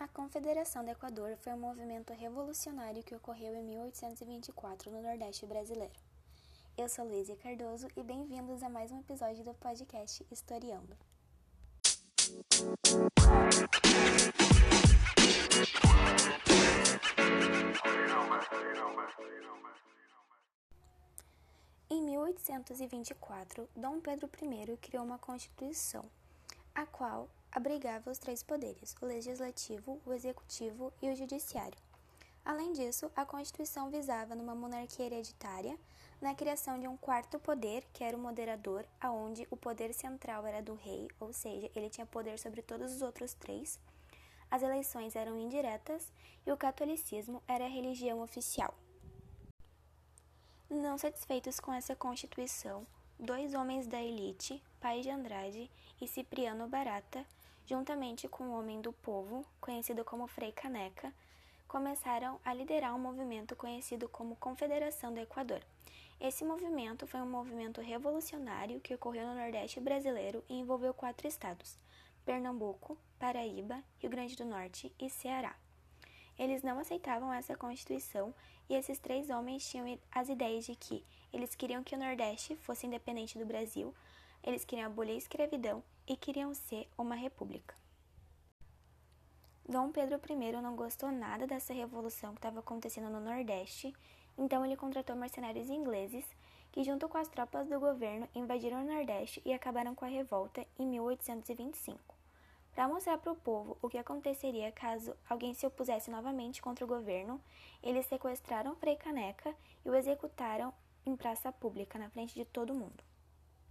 A Confederação do Equador foi um movimento revolucionário que ocorreu em 1824 no Nordeste brasileiro. Eu sou Luísa Cardoso e bem-vindos a mais um episódio do podcast Historiando. Em 1824, Dom Pedro I criou uma Constituição, a qual abrigava os três poderes: o legislativo, o executivo e o judiciário. Além disso, a Constituição visava, numa monarquia hereditária, na criação de um quarto poder, que era o moderador, aonde o poder central era do rei, ou seja, ele tinha poder sobre todos os outros três. As eleições eram indiretas e o catolicismo era a religião oficial. Não satisfeitos com essa constituição, dois homens da elite, Pai de Andrade e Cipriano Barata, juntamente com o homem do povo, conhecido como Frei Caneca, começaram a liderar um movimento conhecido como Confederação do Equador. Esse movimento foi um movimento revolucionário que ocorreu no Nordeste brasileiro e envolveu quatro estados: Pernambuco, Paraíba, Rio Grande do Norte e Ceará. Eles não aceitavam essa Constituição e esses três homens tinham as ideias de que eles queriam que o Nordeste fosse independente do Brasil, eles queriam abolir a escravidão e queriam ser uma república. Dom Pedro I não gostou nada dessa revolução que estava acontecendo no Nordeste, então ele contratou mercenários ingleses que, junto com as tropas do governo, invadiram o Nordeste e acabaram com a revolta em 1825. Para mostrar para o povo o que aconteceria caso alguém se opusesse novamente contra o governo, eles sequestraram Frei Caneca e o executaram em praça pública, na frente de todo mundo.